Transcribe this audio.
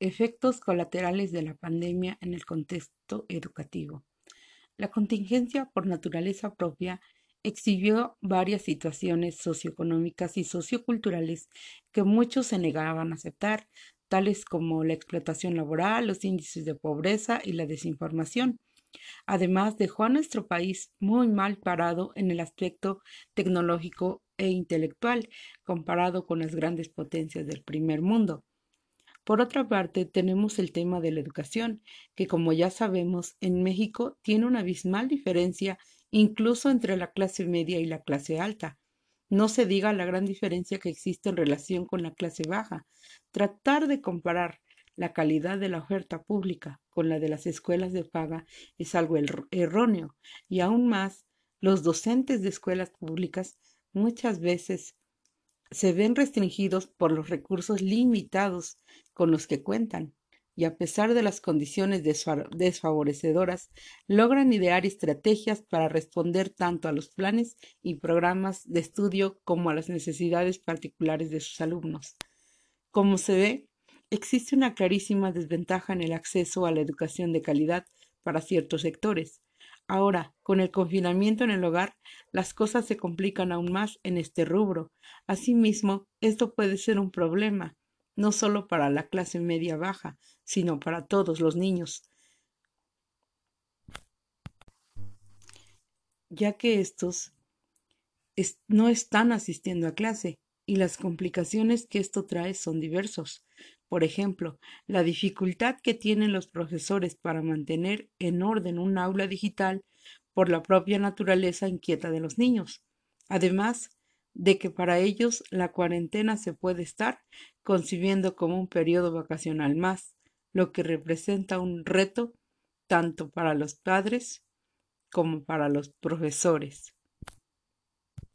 Efectos colaterales de la pandemia en el contexto educativo. La contingencia por naturaleza propia exhibió varias situaciones socioeconómicas y socioculturales que muchos se negaban a aceptar, tales como la explotación laboral, los índices de pobreza y la desinformación. Además, dejó a nuestro país muy mal parado en el aspecto tecnológico e intelectual comparado con las grandes potencias del primer mundo. Por otra parte, tenemos el tema de la educación, que como ya sabemos, en México tiene una abismal diferencia incluso entre la clase media y la clase alta. No se diga la gran diferencia que existe en relación con la clase baja. Tratar de comparar la calidad de la oferta pública con la de las escuelas de paga es algo erróneo y aún más los docentes de escuelas públicas muchas veces se ven restringidos por los recursos limitados con los que cuentan, y a pesar de las condiciones desfavorecedoras, logran idear estrategias para responder tanto a los planes y programas de estudio como a las necesidades particulares de sus alumnos. Como se ve, existe una clarísima desventaja en el acceso a la educación de calidad para ciertos sectores, Ahora, con el confinamiento en el hogar, las cosas se complican aún más en este rubro. Asimismo, esto puede ser un problema, no solo para la clase media baja, sino para todos los niños, ya que estos no están asistiendo a clase y las complicaciones que esto trae son diversos. Por ejemplo, la dificultad que tienen los profesores para mantener en orden un aula digital por la propia naturaleza inquieta de los niños. Además de que para ellos la cuarentena se puede estar concibiendo como un periodo vacacional más, lo que representa un reto tanto para los padres como para los profesores.